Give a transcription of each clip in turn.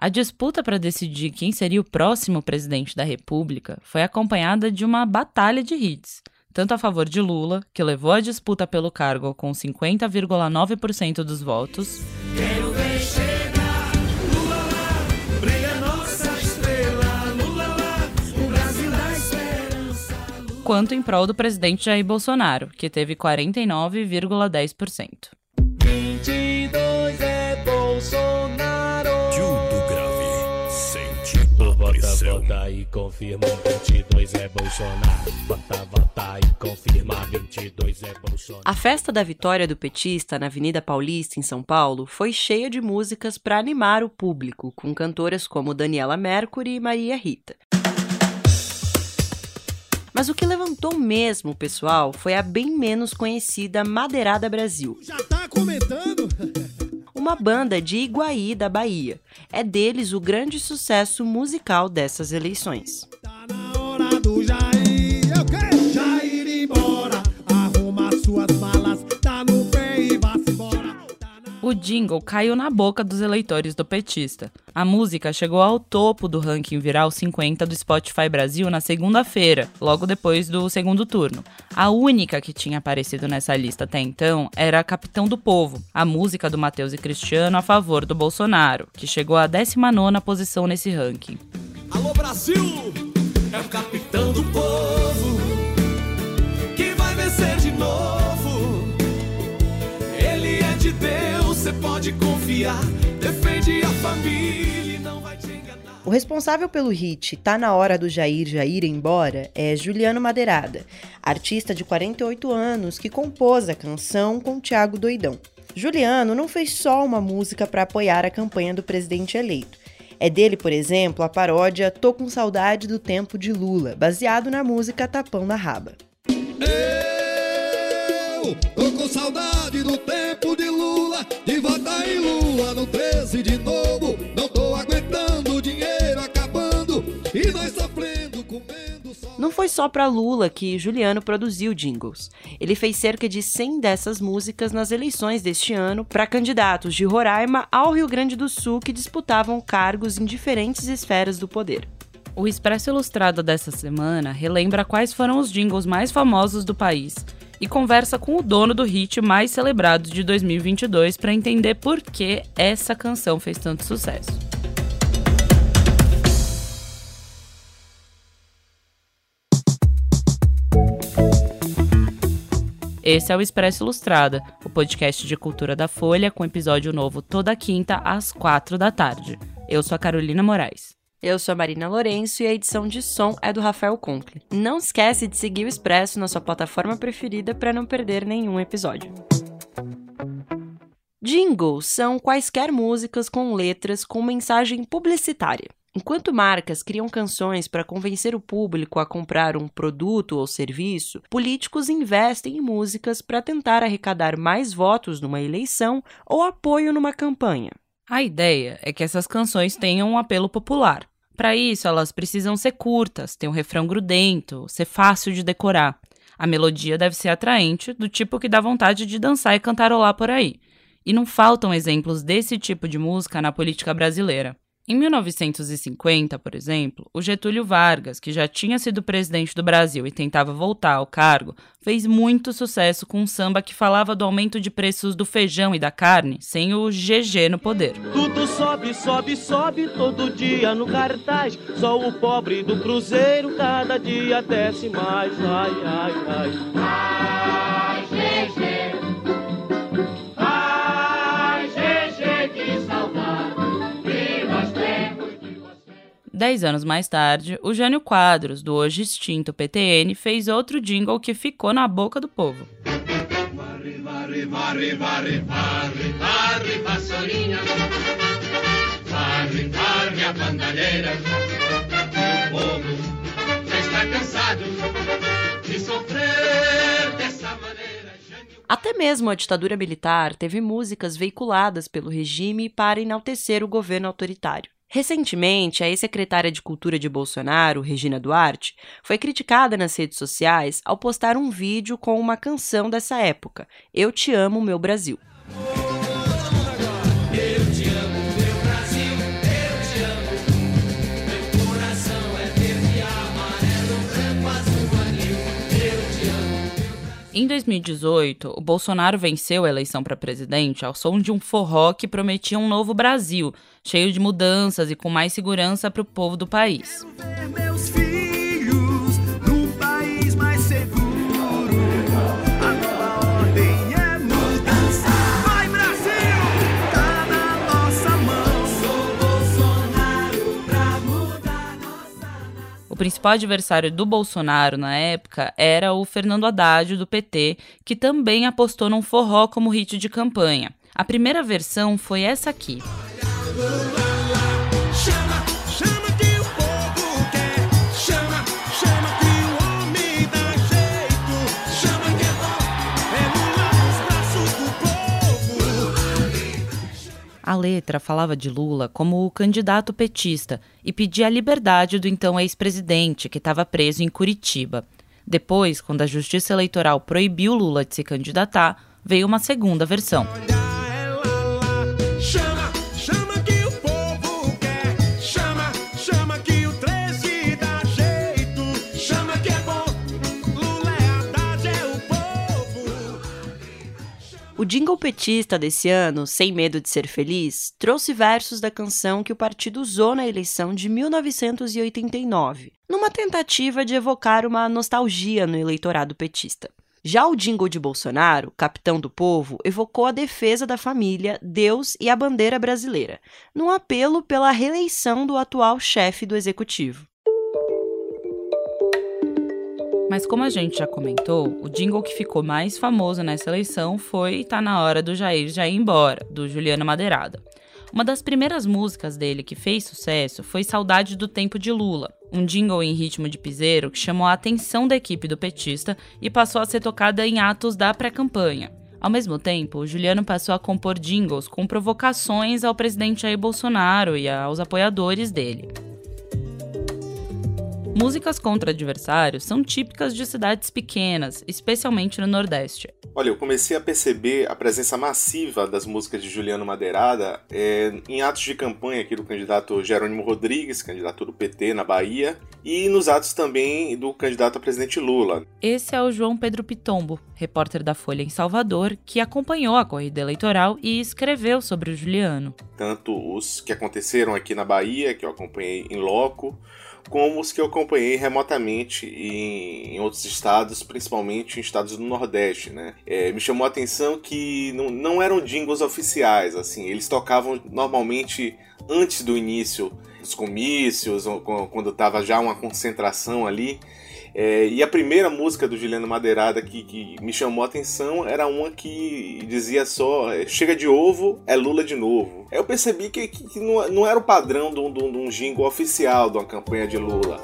A disputa para decidir quem seria o próximo presidente da República foi acompanhada de uma batalha de hits, tanto a favor de Lula, que levou a disputa pelo cargo com 50,9% dos votos. Quanto em prol do presidente Jair Bolsonaro, que teve 49,10%. Vota, e confirma, 22 é Bolsonaro. Vota, vota e confirma, 22 é Bolsonaro. A festa da vitória do petista na Avenida Paulista, em São Paulo, foi cheia de músicas para animar o público, com cantoras como Daniela Mercury e Maria Rita. Mas o que levantou mesmo o pessoal foi a bem menos conhecida Madeirada Brasil. Já tá comentando? Uma banda de Iguaí, da Bahia. É deles o grande sucesso musical dessas eleições. O jingle caiu na boca dos eleitores do petista. A música chegou ao topo do ranking viral 50 do Spotify Brasil na segunda-feira, logo depois do segundo turno. A única que tinha aparecido nessa lista até então era Capitão do Povo, a música do Matheus e Cristiano a favor do Bolsonaro, que chegou à 19 posição nesse ranking. Alô Brasil, é o Capitão do Povo você pode confiar, defende a família. O responsável pelo hit Tá na hora do Jair Jair embora é Juliano Madeirada, artista de 48 anos que compôs a canção com Tiago Doidão. Juliano não fez só uma música para apoiar a campanha do presidente eleito. É dele, por exemplo, a paródia Tô com saudade do tempo de Lula, baseado na música Tapão na Raba. Eu tô com saudade do tempo de foi só para Lula que Juliano produziu jingles. Ele fez cerca de 100 dessas músicas nas eleições deste ano para candidatos de Roraima ao Rio Grande do Sul que disputavam cargos em diferentes esferas do poder. O Expresso Ilustrado dessa semana relembra quais foram os jingles mais famosos do país e conversa com o dono do hit mais celebrado de 2022 para entender por que essa canção fez tanto sucesso. Esse é o Expresso Ilustrada, o podcast de cultura da Folha, com episódio novo toda quinta às quatro da tarde. Eu sou a Carolina Moraes. Eu sou a Marina Lourenço e a edição de som é do Rafael Conkle. Não esquece de seguir o Expresso na sua plataforma preferida para não perder nenhum episódio. Jingles são quaisquer músicas com letras com mensagem publicitária. Enquanto marcas criam canções para convencer o público a comprar um produto ou serviço, políticos investem em músicas para tentar arrecadar mais votos numa eleição ou apoio numa campanha. A ideia é que essas canções tenham um apelo popular. Para isso, elas precisam ser curtas, ter um refrão grudento, ser fácil de decorar. A melodia deve ser atraente, do tipo que dá vontade de dançar e cantarolar por aí. E não faltam exemplos desse tipo de música na política brasileira. Em 1950, por exemplo, o Getúlio Vargas, que já tinha sido presidente do Brasil e tentava voltar ao cargo, fez muito sucesso com um samba que falava do aumento de preços do feijão e da carne, sem o GG no poder. Tudo sobe, sobe, sobe todo dia no cartaz. Só o pobre do cruzeiro cada dia desce mais. Ai, ai, ai. Ai, Dez anos mais tarde, o Jânio Quadros, do hoje extinto PTN, fez outro jingle que ficou na boca do povo. Varre, varre, varre, varre, varre, varre, vassourinha. Varre, varre a bandalheira. O povo já está cansado de sofrer dessa maneira. Até mesmo a ditadura militar teve músicas veiculadas pelo regime para enaltecer o governo autoritário. Recentemente, a ex-secretária de Cultura de Bolsonaro, Regina Duarte, foi criticada nas redes sociais ao postar um vídeo com uma canção dessa época, Eu Te Amo, Meu Brasil. Em 2018, o Bolsonaro venceu a eleição para presidente ao som de um forró que prometia um novo Brasil, cheio de mudanças e com mais segurança para o povo do país. Principal adversário do Bolsonaro na época era o Fernando Haddad, do PT, que também apostou num forró como hit de campanha. A primeira versão foi essa aqui. A letra falava de Lula como o candidato petista e pedia a liberdade do então ex-presidente, que estava preso em Curitiba. Depois, quando a Justiça Eleitoral proibiu Lula de se candidatar, veio uma segunda versão. O jingle petista desse ano, Sem Medo de Ser Feliz, trouxe versos da canção que o partido usou na eleição de 1989, numa tentativa de evocar uma nostalgia no eleitorado petista. Já o jingle de Bolsonaro, Capitão do Povo, evocou a defesa da família, Deus e a bandeira brasileira, num apelo pela reeleição do atual chefe do executivo. Mas como a gente já comentou, o jingle que ficou mais famoso nessa eleição foi Tá na hora do Jair já ir embora, do Juliano Madeirada. Uma das primeiras músicas dele que fez sucesso foi Saudade do Tempo de Lula, um jingle em ritmo de piseiro que chamou a atenção da equipe do petista e passou a ser tocada em atos da pré-campanha. Ao mesmo tempo, Juliano passou a compor jingles com provocações ao presidente Jair Bolsonaro e aos apoiadores dele. Músicas contra adversários são típicas de cidades pequenas, especialmente no Nordeste. Olha, eu comecei a perceber a presença massiva das músicas de Juliano Madeirada é, em atos de campanha aqui do candidato Jerônimo Rodrigues, candidato do PT na Bahia, e nos atos também do candidato a presidente Lula. Esse é o João Pedro Pitombo, repórter da Folha em Salvador, que acompanhou a corrida eleitoral e escreveu sobre o Juliano. Tanto os que aconteceram aqui na Bahia, que eu acompanhei em loco, como os que eu acompanhei remotamente em, outros estados, principalmente em estados do Nordeste, né? É, me chamou a atenção que não, não eram jingles oficiais, assim, eles tocavam normalmente antes do início dos comícios, quando estava já uma concentração ali, é, e a primeira música do Juliano Madeirada que, que, me chamou a atenção era uma que dizia só: é, Chega de ovo, é Lula de novo. Eu percebi que, que, que não, não, era o padrão de um, de um jingle oficial de uma campanha de Lula.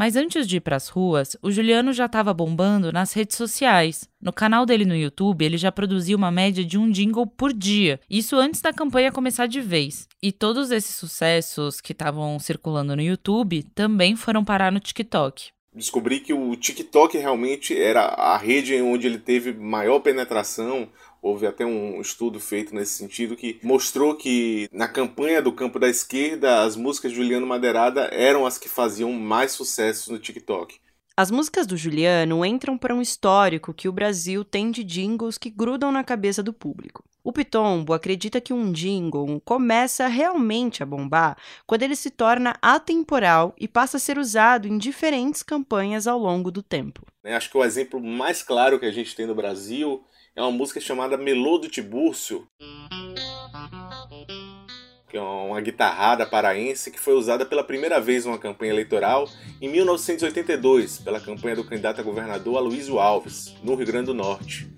Mas antes de ir para as ruas, o Juliano já estava bombando nas redes sociais. No canal dele no YouTube, ele já produziu uma média de um jingle por dia, isso antes da campanha começar de vez. E todos esses sucessos que estavam circulando no YouTube também foram parar no TikTok descobri que o TikTok realmente era a rede onde ele teve maior penetração, Houve até um estudo feito nesse sentido que mostrou que na campanha do campo da esquerda as músicas de Juliano Madeirada eram as que faziam mais sucesso no TikTok. As músicas do Juliano entram para um histórico que o Brasil tem de jingles que grudam na cabeça do público. O Pitombo acredita que um jingle começa realmente a bombar quando ele se torna atemporal e passa a ser usado em diferentes campanhas ao longo do tempo. Acho que o exemplo mais claro que a gente tem no Brasil é uma música chamada Melô do Tibúrcio, que é uma guitarrada paraense que foi usada pela primeira vez numa campanha eleitoral em 1982, pela campanha do candidato a governador Aloysio Alves, no Rio Grande do Norte.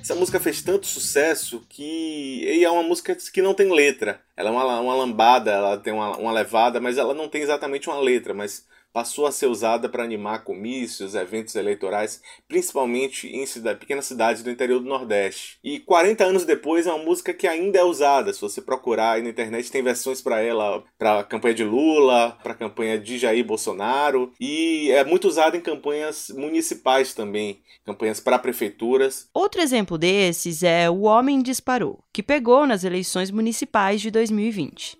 Essa música fez tanto sucesso que e é uma música que não tem letra. Ela é uma, uma lambada, ela tem uma, uma levada, mas ela não tem exatamente uma letra, mas passou a ser usada para animar comícios, eventos eleitorais, principalmente em cidade, pequenas cidades do interior do Nordeste. E 40 anos depois é uma música que ainda é usada. Se você procurar aí na internet, tem versões para ela para a campanha de Lula, para a campanha de Jair Bolsonaro e é muito usada em campanhas municipais também, campanhas para prefeituras. Outro exemplo desses é O Homem Disparou, que pegou nas eleições municipais de 2020.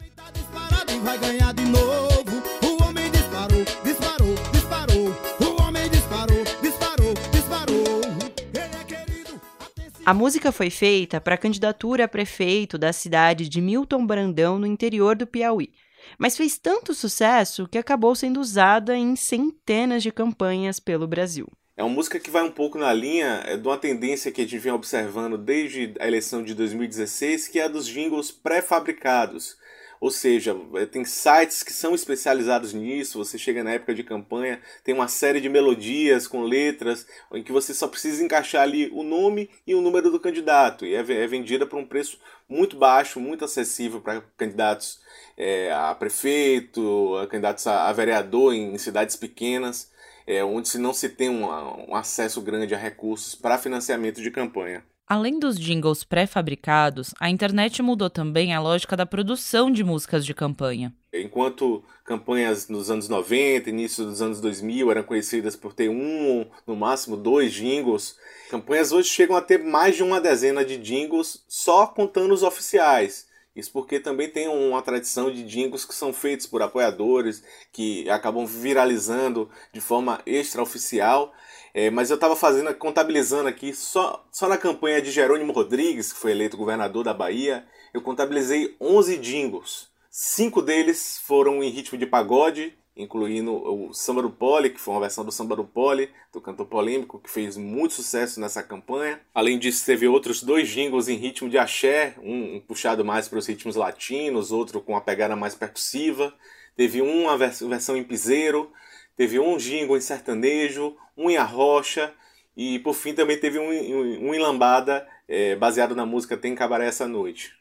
A música foi feita para a candidatura a prefeito da cidade de Milton Brandão, no interior do Piauí, mas fez tanto sucesso que acabou sendo usada em centenas de campanhas pelo Brasil. É uma música que vai um pouco na linha é, de uma tendência que a gente vem observando desde a eleição de 2016, que é a dos jingles pré-fabricados. Ou seja, é, tem sites que são especializados nisso. Você chega na época de campanha, tem uma série de melodias com letras, em que você só precisa encaixar ali o nome e o número do candidato. E é, é vendida por um preço muito baixo, muito acessível para candidatos é, a prefeito, a candidatos a, a vereador em, em cidades pequenas é, onde se não se tem um, um acesso grande a recursos para financiamento de campanha. Além dos jingles pré-fabricados, a internet mudou também a lógica da produção de músicas de campanha. Enquanto campanhas nos anos 90, início dos anos 2000 eram conhecidas por ter um, no máximo dois jingles, campanhas hoje chegam a ter mais de uma dezena de jingles só contando os oficiais. Isso porque também tem uma tradição de jingles que são feitos por apoiadores, que acabam viralizando de forma extraoficial. É, mas eu estava fazendo, contabilizando aqui, só, só na campanha de Jerônimo Rodrigues, que foi eleito governador da Bahia, eu contabilizei 11 jingles. Cinco deles foram em ritmo de pagode incluindo o Samba do Pole, que foi uma versão do Samba do Pole, do cantor polêmico, que fez muito sucesso nessa campanha. Além disso, teve outros dois jingles em ritmo de axé, um, puxado mais para os ritmos latinos, outro com uma pegada mais percussiva. Teve uma vers versão em piseiro, teve um jingle em sertanejo, um em arrocha, e por fim também teve um, um, um em lambada, é, baseado na música Tem Cabaré Essa Noite.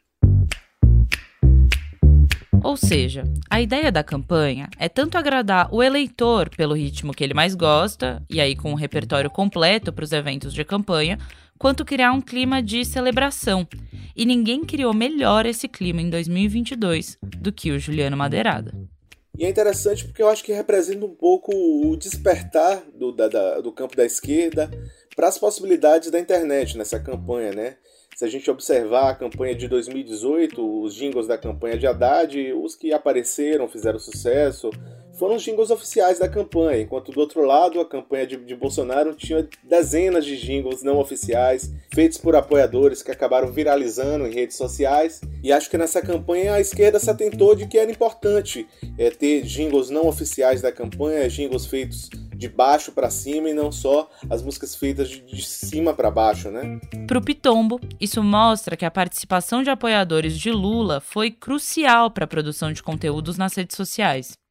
Ou seja, a ideia da campanha é tanto agradar o eleitor pelo ritmo que ele mais gosta, e aí com um repertório completo para os eventos de campanha, quanto criar um clima de celebração. E ninguém criou melhor esse clima em 2022 do que o Juliano Madeirada. E é interessante porque eu acho que representa um pouco o despertar do, da, da, do campo da esquerda para as possibilidades da internet nessa campanha, né? Se a gente observar a campanha de 2018, os jingles da campanha de Haddad, os que apareceram, fizeram sucesso, foram os jingles oficiais da campanha, enquanto do outro lado a campanha de, de, Bolsonaro tinha dezenas de jingles não oficiais, feitos por apoiadores que acabaram viralizando em redes sociais. E acho que nessa campanha a esquerda se atentou de que era importante é, ter jingles não oficiais da campanha, jingles feitos de baixo para cima e não só as músicas feitas de, de cima para baixo, né? Para o Pitombo, isso mostra que a participação de apoiadores de Lula foi crucial para a produção de conteúdos nas redes sociais.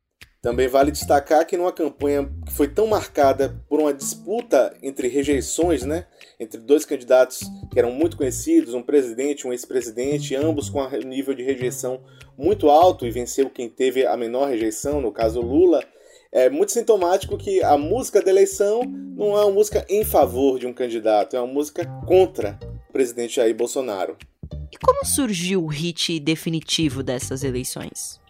Também vale destacar que numa campanha que foi tão marcada por uma disputa entre rejeições, né, entre dois candidatos que eram muito conhecidos, um presidente e um ex-presidente, ambos com um nível de rejeição muito alto e venceu quem teve a menor rejeição, no caso Lula, é muito sintomático que a música da eleição não é uma música em favor de um candidato, é uma música contra o presidente Jair Bolsonaro. E como surgiu o hit definitivo dessas eleições?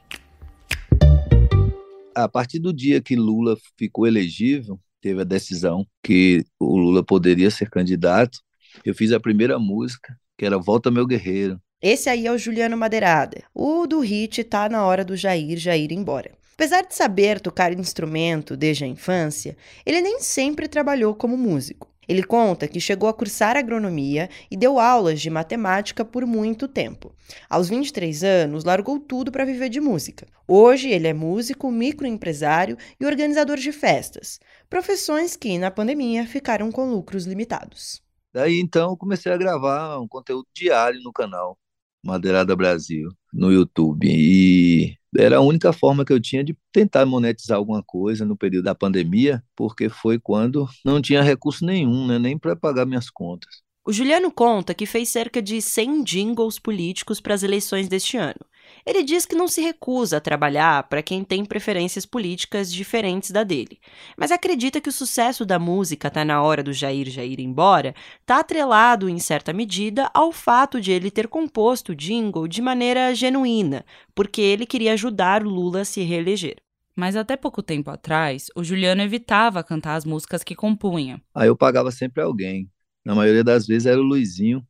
A partir do dia que Lula ficou elegível, teve a decisão que o Lula poderia ser candidato, eu fiz a primeira música, que era Volta Meu Guerreiro. Esse aí é o Juliano Madeirada. O do hit Tá na Hora do Jair, Jair Embora. Apesar de saber tocar instrumento desde a infância, ele nem sempre trabalhou como músico. Ele conta que chegou a cursar agronomia e deu aulas de matemática por muito tempo. Aos 23 anos, largou tudo para viver de música. Hoje, ele é músico, microempresário e organizador de festas, profissões que, na pandemia, ficaram com lucros limitados. Daí então, comecei a gravar um conteúdo diário no canal Madeirada Brasil, no YouTube. E era a única forma que eu tinha de tentar monetizar alguma coisa no período da pandemia, porque foi quando não tinha recurso nenhum, né, nem para pagar minhas contas. O Juliano conta que fez cerca de 100 jingles políticos para as eleições deste ano. Ele diz que não se recusa a trabalhar para quem tem preferências políticas diferentes da dele, mas acredita que o sucesso da música Tá na hora do Jair Jair ir embora está atrelado, em certa medida, ao fato de ele ter composto o jingle de maneira genuína, porque ele queria ajudar o Lula a se reeleger. Mas até pouco tempo atrás, o Juliano evitava cantar as músicas que compunha. Aí eu pagava sempre alguém. Na maioria das vezes era o Luizinho,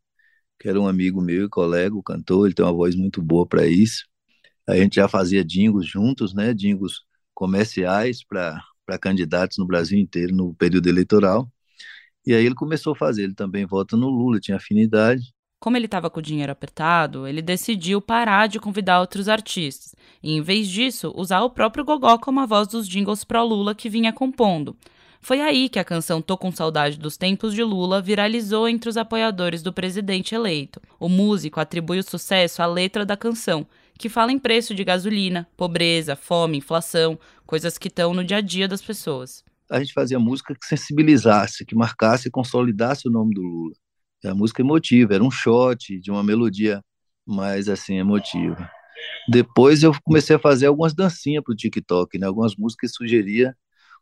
que era um amigo meu e colega, o cantor, ele tem uma voz muito boa para isso. A gente já fazia dingos juntos, né? Dingos comerciais para candidatos no Brasil inteiro no período eleitoral. E aí ele começou a fazer, ele também vota no Lula, tinha afinidade. Como ele estava com o dinheiro apertado, ele decidiu parar de convidar outros artistas e, em vez disso, usar o próprio Gogó como a voz dos jingles pró-Lula que vinha compondo. Foi aí que a canção Tô com Saudade dos Tempos de Lula viralizou entre os apoiadores do presidente eleito. O músico atribui o sucesso à letra da canção, que fala em preço de gasolina, pobreza, fome, inflação, coisas que estão no dia a dia das pessoas. A gente fazia música que sensibilizasse, que marcasse e consolidasse o nome do Lula. A música emotiva, era um shot de uma melodia mais assim emotiva. Depois eu comecei a fazer algumas dancinhas para o TikTok, né? Algumas músicas que sugeria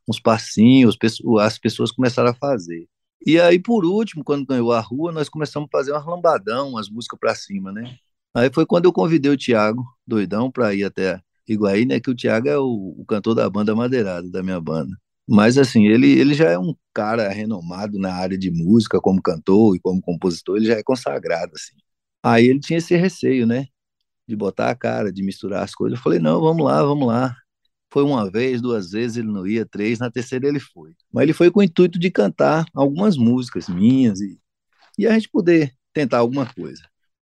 uns passinhos, as pessoas começaram a fazer. E aí, por último, quando ganhou a rua, nós começamos a fazer umas lambadão, umas músicas para cima, né? Aí foi quando eu convidei o Tiago, doidão, para ir até Iguaí, né? Que o Tiago é o, o, cantor da banda Madeirada, da minha banda. Mas, assim, ele, ele já é um cara renomado na área de música, como cantor e como compositor, ele já é consagrado, assim. Aí ele tinha esse receio, né? De botar a cara, de misturar as coisas. Eu falei, não, vamos lá, vamos lá. Foi uma vez, duas vezes, ele não ia, três, na terceira ele foi. Mas ele foi com o intuito de cantar algumas músicas minhas e, e a gente poder tentar alguma coisa.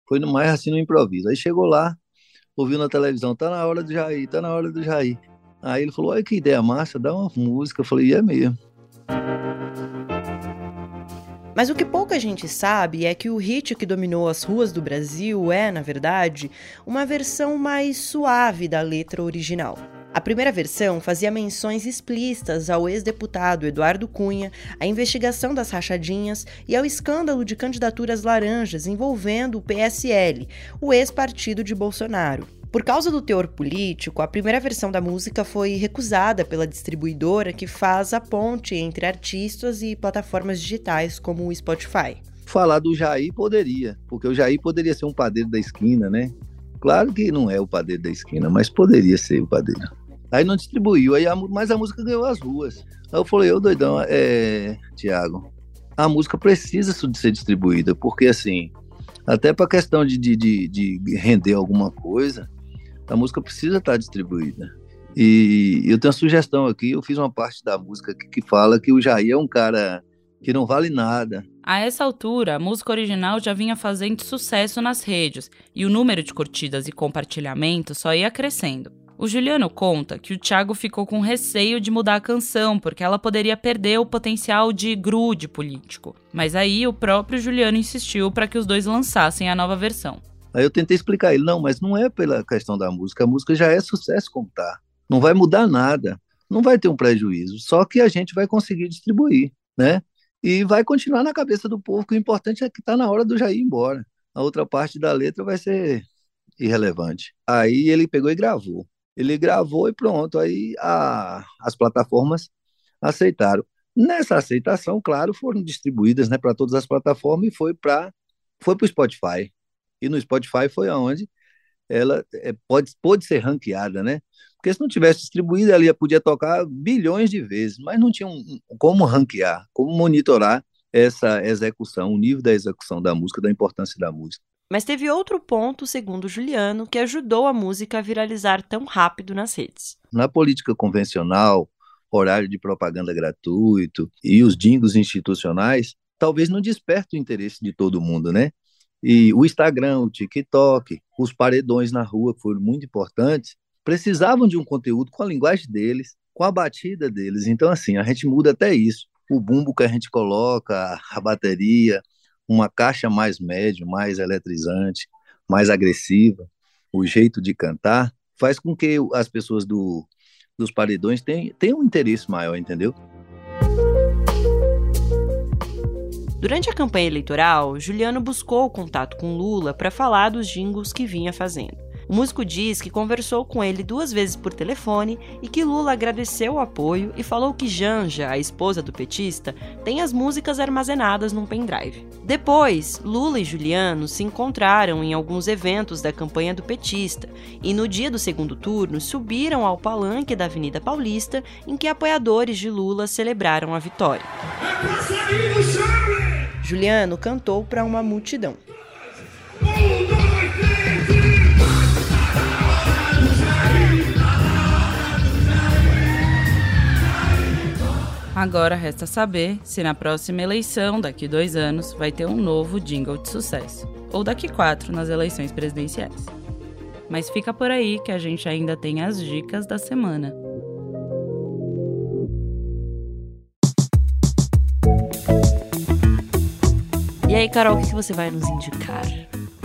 Foi no mais assim no improviso. Aí chegou lá, ouviu na televisão, tá na hora do Jair, tá na hora do Jair. Aí ele falou, olha que ideia massa, dá uma música. Eu falei, e é mesmo. Mas o que pouca gente sabe é que o hit que dominou as ruas do Brasil é, na verdade, uma versão mais suave da letra original. A primeira versão fazia menções explícitas ao ex-deputado Eduardo Cunha, à investigação das rachadinhas e ao escândalo de candidaturas laranjas envolvendo o PSL, o ex-partido de Bolsonaro. Por causa do teor político, a primeira versão da música foi recusada pela distribuidora que faz a ponte entre artistas e plataformas digitais como o Spotify. Falar do Jair poderia, porque o Jair poderia ser um padeiro da esquina, né? Claro que não é o padeiro da esquina, mas poderia ser o padeiro. Aí não distribuiu, aí a, mas a música ganhou as ruas. Aí eu falei, ô doidão, é, Tiago, a música precisa ser distribuída, porque assim, até para questão de, de, de, de, render alguma coisa, a música precisa estar distribuída. E eu tenho uma sugestão aqui, eu fiz uma parte da música que, fala que o Jair é um cara que não vale nada. A essa altura, a música original já vinha fazendo sucesso nas redes e o número de curtidas e compartilhamentos só ia crescendo. O Juliano conta que o Thiago ficou com receio de mudar a canção, porque ela poderia perder o potencial de grude político. Mas aí o próprio Juliano insistiu para que os dois lançassem a nova versão. Aí eu tentei explicar ele, não, mas não é pela questão da música, a música já é sucesso como tá. Não vai mudar nada, não vai ter um prejuízo, só que a gente vai conseguir distribuir, né? E vai continuar na cabeça do povo, que o importante é que tá na hora do Jair ir embora. A outra parte da letra vai ser irrelevante. Aí ele pegou e gravou. Ele gravou e pronto. Aí a, as plataformas aceitaram. Nessa aceitação, claro, foram distribuídas né, para todas as plataformas e foi para foi o Spotify. E no Spotify foi aonde ela é, pode, pode ser ranqueada, né? Porque se não tivesse distribuído, ela ia, podia tocar bilhões de vezes, mas não tinha um, como ranquear, como monitorar essa execução, o nível da execução da música, da importância da música. Mas teve outro ponto, segundo Juliano, que ajudou a música a viralizar tão rápido nas redes. Na política convencional, horário de propaganda gratuito e os dingos institucionais, talvez não desperte o interesse de todo mundo, né? E o Instagram, o TikTok, os paredões na rua, que foram muito importantes, precisavam de um conteúdo com a linguagem deles, com a batida deles. Então, assim, a gente muda até isso. O bumbo que a gente coloca, a bateria, uma caixa mais médio, mais eletrizante, mais agressiva, o jeito de cantar, faz com que as pessoas do, dos paredões tenham, tenham um interesse maior, entendeu? Durante a campanha eleitoral, Juliano buscou o contato com Lula para falar dos jingles que vinha fazendo. O músico diz que conversou com ele duas vezes por telefone e que Lula agradeceu o apoio e falou que Janja, a esposa do petista, tem as músicas armazenadas num pendrive. Depois, Lula e Juliano se encontraram em alguns eventos da campanha do petista e no dia do segundo turno subiram ao palanque da Avenida Paulista em que apoiadores de Lula celebraram a vitória. Juliano cantou para uma multidão. Agora resta saber se na próxima eleição, daqui dois anos, vai ter um novo jingle de sucesso. Ou daqui quatro, nas eleições presidenciais. Mas fica por aí que a gente ainda tem as dicas da semana. E aí, Carol, o que você vai nos indicar?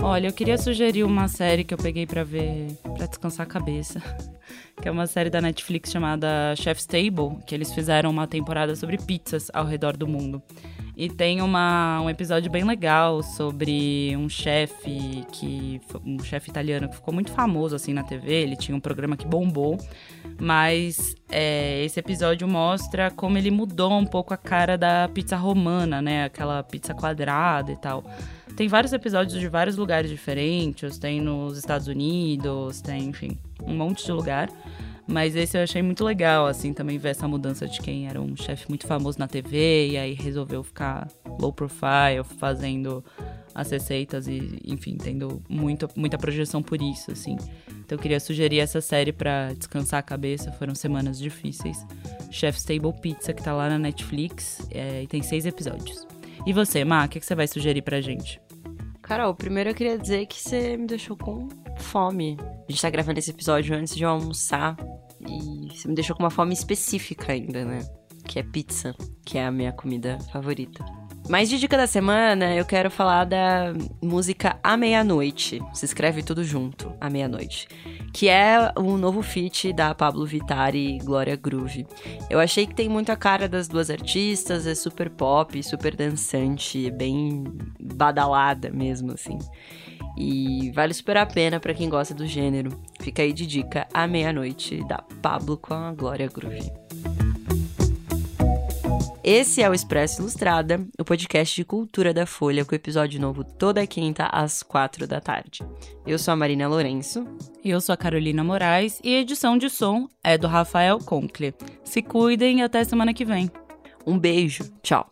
Olha, eu queria sugerir uma série que eu peguei para ver, para descansar a cabeça, que é uma série da Netflix chamada Chef's Table, que eles fizeram uma temporada sobre pizzas ao redor do mundo. E tem uma, um episódio bem legal sobre um chefe que um chefe italiano que ficou muito famoso assim na TV. Ele tinha um programa que bombou, mas é, esse episódio mostra como ele mudou um pouco a cara da pizza romana, né? Aquela pizza quadrada e tal. Tem vários episódios de vários lugares diferentes. Tem nos Estados Unidos, tem, enfim, um monte de lugar. Mas esse eu achei muito legal, assim, também ver essa mudança de quem era um chefe muito famoso na TV e aí resolveu ficar low profile, fazendo as receitas e, enfim, tendo muito, muita projeção por isso, assim. Então eu queria sugerir essa série para descansar a cabeça, foram semanas difíceis. Chef's Table Pizza, que tá lá na Netflix, é, e tem seis episódios. E você, Má, o que, que você vai sugerir pra gente? Carol, primeiro eu queria dizer que você me deixou com fome. A gente tá gravando esse episódio antes de eu almoçar. E você me deixou com uma fome específica ainda, né? Que é pizza, que é a minha comida favorita. Mas de dica da semana, eu quero falar da música A Meia-Noite. Se escreve tudo junto, A Meia-Noite. Que é o novo feat da Pablo Vittar e Glória Groove. Eu achei que tem muita cara das duas artistas, é super pop, super dançante, bem badalada mesmo, assim. E vale super a pena para quem gosta do gênero. Fica aí de dica A Meia-Noite da Pablo com a Glória Groove. Esse é o Expresso Ilustrada, o podcast de cultura da Folha, com episódio novo toda quinta às quatro da tarde. Eu sou a Marina Lourenço. E eu sou a Carolina Moraes e a edição de som é do Rafael Conkle. Se cuidem e até semana que vem. Um beijo, tchau.